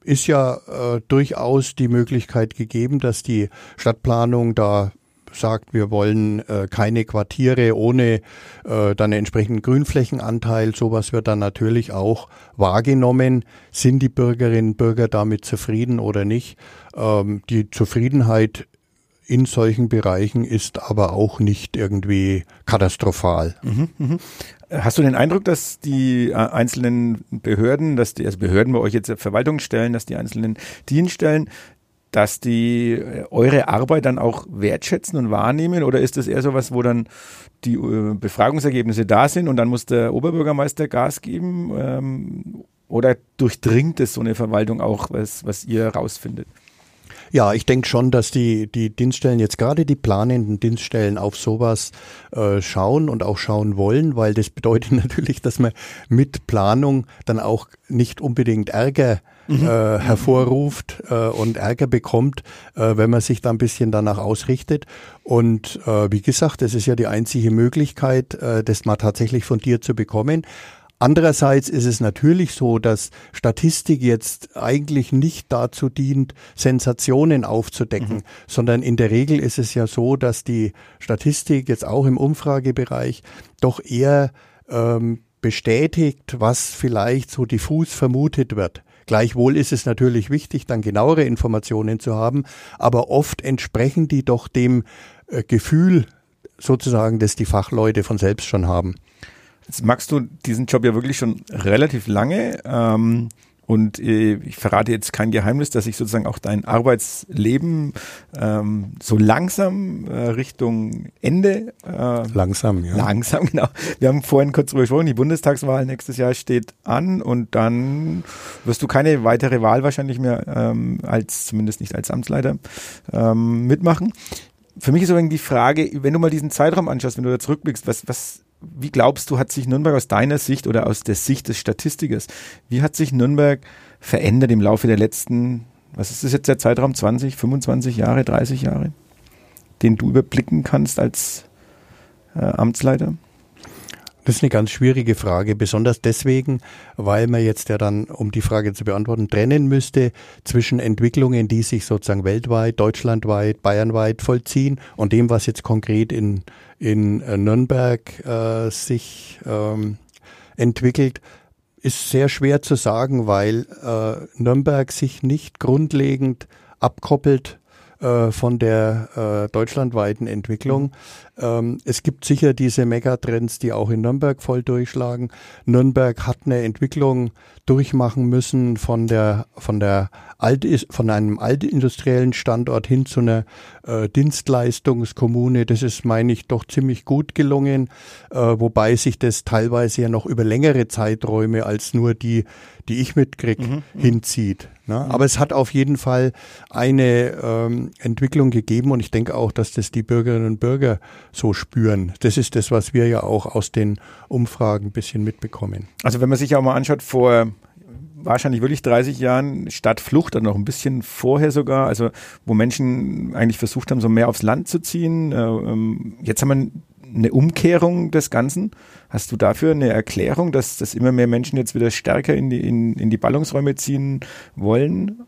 ist ja äh, durchaus die Möglichkeit gegeben, dass die Stadtplanung da sagt, wir wollen äh, keine Quartiere ohne äh, dann entsprechenden Grünflächenanteil. Sowas wird dann natürlich auch wahrgenommen. Sind die Bürgerinnen und Bürger damit zufrieden oder nicht? Ähm, die Zufriedenheit in solchen Bereichen ist aber auch nicht irgendwie katastrophal. Mhm, mh. Hast du den Eindruck, dass die äh, einzelnen Behörden, dass die, also Behörden bei euch jetzt Verwaltungsstellen, dass die einzelnen Dienststellen dass die äh, eure Arbeit dann auch wertschätzen und wahrnehmen? Oder ist das eher so was, wo dann die äh, Befragungsergebnisse da sind und dann muss der Oberbürgermeister Gas geben? Ähm, oder durchdringt es so eine Verwaltung auch, was, was ihr rausfindet? Ja, ich denke schon, dass die, die Dienststellen, jetzt gerade die planenden Dienststellen auf sowas äh, schauen und auch schauen wollen, weil das bedeutet natürlich, dass man mit Planung dann auch nicht unbedingt Ärger mhm. äh, hervorruft äh, und Ärger bekommt, äh, wenn man sich da ein bisschen danach ausrichtet. Und äh, wie gesagt, das ist ja die einzige Möglichkeit, äh, das mal tatsächlich von dir zu bekommen. Andererseits ist es natürlich so, dass Statistik jetzt eigentlich nicht dazu dient, Sensationen aufzudecken, mhm. sondern in der Regel ist es ja so, dass die Statistik jetzt auch im Umfragebereich doch eher ähm, bestätigt, was vielleicht so diffus vermutet wird. Gleichwohl ist es natürlich wichtig, dann genauere Informationen zu haben, aber oft entsprechen die doch dem äh, Gefühl sozusagen, das die Fachleute von selbst schon haben. Jetzt magst du diesen Job ja wirklich schon relativ lange. Ähm, und äh, ich verrate jetzt kein Geheimnis, dass ich sozusagen auch dein Arbeitsleben ähm, so langsam äh, Richtung Ende. Äh, langsam, ja. Langsam, genau. Wir haben vorhin kurz drüber gesprochen, die Bundestagswahl nächstes Jahr steht an und dann wirst du keine weitere Wahl wahrscheinlich mehr ähm, als, zumindest nicht als Amtsleiter, ähm, mitmachen. Für mich ist aber die Frage, wenn du mal diesen Zeitraum anschaust, wenn du da zurückblickst, was, was wie glaubst du, hat sich Nürnberg aus deiner Sicht oder aus der Sicht des Statistikers, wie hat sich Nürnberg verändert im Laufe der letzten, was ist das jetzt der Zeitraum, 20, 25 Jahre, 30 Jahre, den du überblicken kannst als äh, Amtsleiter? Das ist eine ganz schwierige Frage, besonders deswegen, weil man jetzt ja dann, um die Frage zu beantworten, trennen müsste zwischen Entwicklungen, die sich sozusagen weltweit, deutschlandweit, bayernweit vollziehen und dem, was jetzt konkret in, in äh, Nürnberg äh, sich ähm, entwickelt ist sehr schwer zu sagen, weil äh, Nürnberg sich nicht grundlegend abkoppelt äh, von der äh, deutschlandweiten Entwicklung. Mhm. Ähm, es gibt sicher diese Megatrends, die auch in Nürnberg voll durchschlagen. Nürnberg hat eine Entwicklung durchmachen müssen von der von der Alt, von einem altindustriellen Standort hin zu einer äh, Dienstleistungskommune. Das ist, meine ich, doch ziemlich gut gelungen, äh, wobei sich das teilweise ja noch über längere Zeiträume als nur die, die ich mitkriege, mhm, hinzieht. Ne? Mhm. Aber es hat auf jeden Fall eine ähm, Entwicklung gegeben und ich denke auch, dass das die Bürgerinnen und Bürger so spüren. Das ist das, was wir ja auch aus den Umfragen ein bisschen mitbekommen. Also wenn man sich auch mal anschaut, vor wahrscheinlich wirklich 30 Jahren Stadtflucht, dann noch ein bisschen vorher sogar, also wo Menschen eigentlich versucht haben, so mehr aufs Land zu ziehen. Äh, ähm, jetzt haben wir eine Umkehrung des Ganzen. Hast du dafür eine Erklärung, dass, dass immer mehr Menschen jetzt wieder stärker in die, in, in die Ballungsräume ziehen wollen?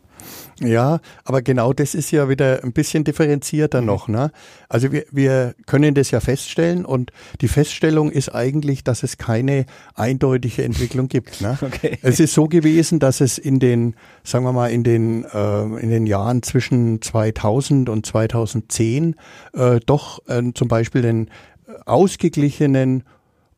Ja, aber genau das ist ja wieder ein bisschen differenzierter mhm. noch. Ne? Also wir, wir können das ja feststellen und die Feststellung ist eigentlich, dass es keine eindeutige Entwicklung gibt. Ne? Okay. Es ist so gewesen, dass es in den, sagen wir mal, in den, äh, in den Jahren zwischen 2000 und 2010 äh, doch äh, zum Beispiel den ausgeglichenen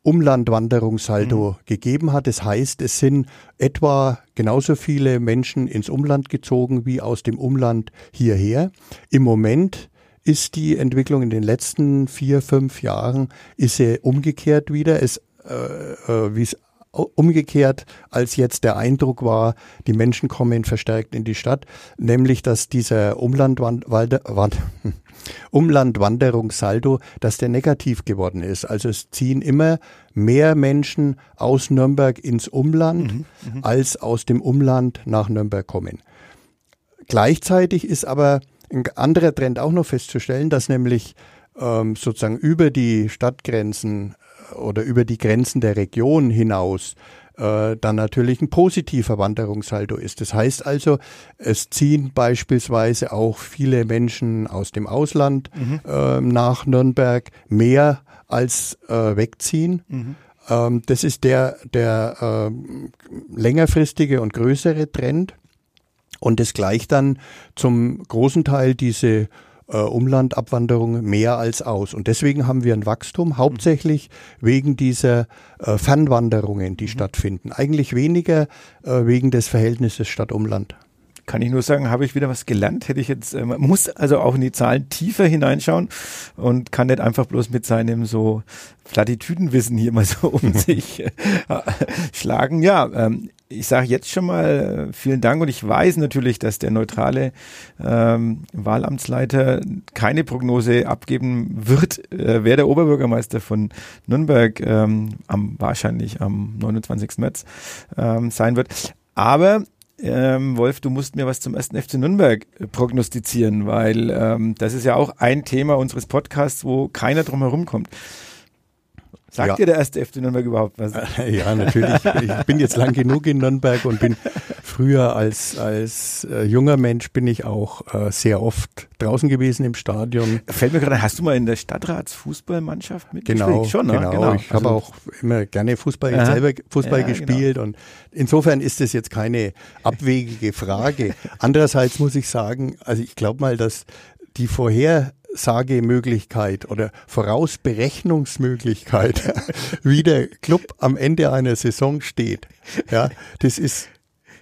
Umlandwanderungssaldo mhm. gegeben hat. Das heißt, es sind etwa genauso viele Menschen ins Umland gezogen wie aus dem Umland hierher. Im Moment ist die Entwicklung in den letzten vier, fünf Jahren, ist sie umgekehrt wieder. Es, äh, äh, wie es umgekehrt, als jetzt der Eindruck war, die Menschen kommen verstärkt in die Stadt, nämlich dass dieser Umlandwand Umlandwanderungssaldo, dass der negativ geworden ist. Also es ziehen immer mehr Menschen aus Nürnberg ins Umland, mhm, mhm. als aus dem Umland nach Nürnberg kommen. Gleichzeitig ist aber ein anderer Trend auch noch festzustellen, dass nämlich ähm, sozusagen über die Stadtgrenzen oder über die Grenzen der Region hinaus äh, dann natürlich ein positiver Wanderungssaldo ist. Das heißt also, es ziehen beispielsweise auch viele Menschen aus dem Ausland mhm. äh, nach Nürnberg mehr als äh, wegziehen. Mhm. Ähm, das ist der, der äh, längerfristige und größere Trend. Und es gleicht dann zum großen Teil diese äh, Umlandabwanderung mehr als aus. Und deswegen haben wir ein Wachstum, hauptsächlich wegen dieser äh, Fernwanderungen, die mhm. stattfinden. Eigentlich weniger äh, wegen des Verhältnisses Stadt-Umland kann ich nur sagen, habe ich wieder was gelernt. Hätte ich jetzt, äh, man muss also auch in die Zahlen tiefer hineinschauen und kann nicht einfach bloß mit seinem so Plattitüdenwissen hier mal so um sich äh, schlagen. Ja, ähm, ich sage jetzt schon mal äh, vielen Dank und ich weiß natürlich, dass der neutrale ähm, Wahlamtsleiter keine Prognose abgeben wird, äh, wer der Oberbürgermeister von Nürnberg ähm, am wahrscheinlich am 29. März ähm, sein wird. Aber ähm, Wolf, du musst mir was zum ersten FC Nürnberg prognostizieren, weil ähm, das ist ja auch ein Thema unseres Podcasts, wo keiner drum herum kommt. Sagt ja. dir der erste FC Nürnberg überhaupt was? Ja, natürlich. Ich bin jetzt lang genug in Nürnberg und bin früher als, als äh, junger Mensch bin ich auch äh, sehr oft draußen gewesen im Stadion. Fällt mir gerade, hast du mal in der Stadtratsfußballmannschaft mitgespielt? Genau, schon, ne? genau. genau. Ich also, habe auch immer gerne Fußball, aha. selber Fußball ja, gespielt genau. und insofern ist das jetzt keine abwegige Frage. Andererseits muss ich sagen, also ich glaube mal, dass die vorher Vorhersagemöglichkeit oder Vorausberechnungsmöglichkeit, wie der Club am Ende einer Saison steht. Ja, das ist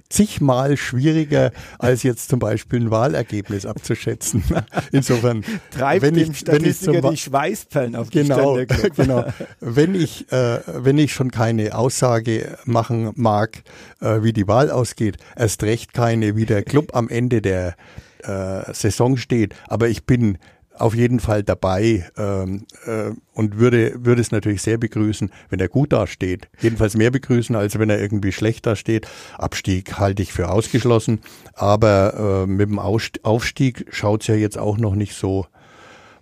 zigmal schwieriger, als jetzt zum Beispiel ein Wahlergebnis abzuschätzen. Insofern, treibt wenn ich, wenn ich zum, die Schweißperlen auf die genau, genau. Wenn ich, äh, wenn ich schon keine Aussage machen mag, äh, wie die Wahl ausgeht, erst recht keine, wie der Club am Ende der äh, Saison steht. Aber ich bin auf jeden Fall dabei ähm, äh, und würde, würde es natürlich sehr begrüßen, wenn er gut dasteht. Jedenfalls mehr begrüßen, als wenn er irgendwie schlecht dasteht. Abstieg halte ich für ausgeschlossen, aber äh, mit dem Aufstieg schaut es ja jetzt auch noch nicht so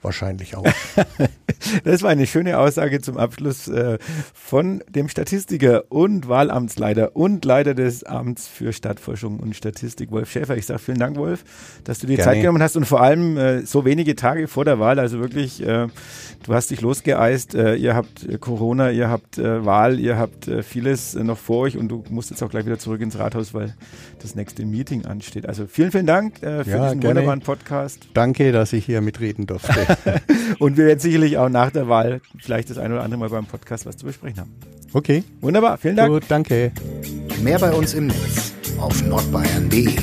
wahrscheinlich auch. das war eine schöne Aussage zum Abschluss äh, von dem Statistiker und Wahlamtsleiter und Leiter des Amts für Stadtforschung und Statistik, Wolf Schäfer. Ich sage vielen Dank, Wolf, dass du dir Gerne. Zeit genommen hast und vor allem äh, so wenige Tage vor der Wahl, also wirklich, äh, du hast dich losgeeist, ihr habt Corona, ihr habt Wahl, ihr habt vieles noch vor euch und du musst jetzt auch gleich wieder zurück ins Rathaus, weil das nächste Meeting ansteht. Also vielen, vielen Dank für ja, diesen gerne. wunderbaren Podcast. Danke, dass ich hier mitreden durfte. und wir werden sicherlich auch nach der Wahl vielleicht das eine oder andere Mal beim Podcast was zu besprechen haben. Okay. Wunderbar. Vielen Dank. Gut, danke. Mehr bei uns im Netz auf nordbayern.de.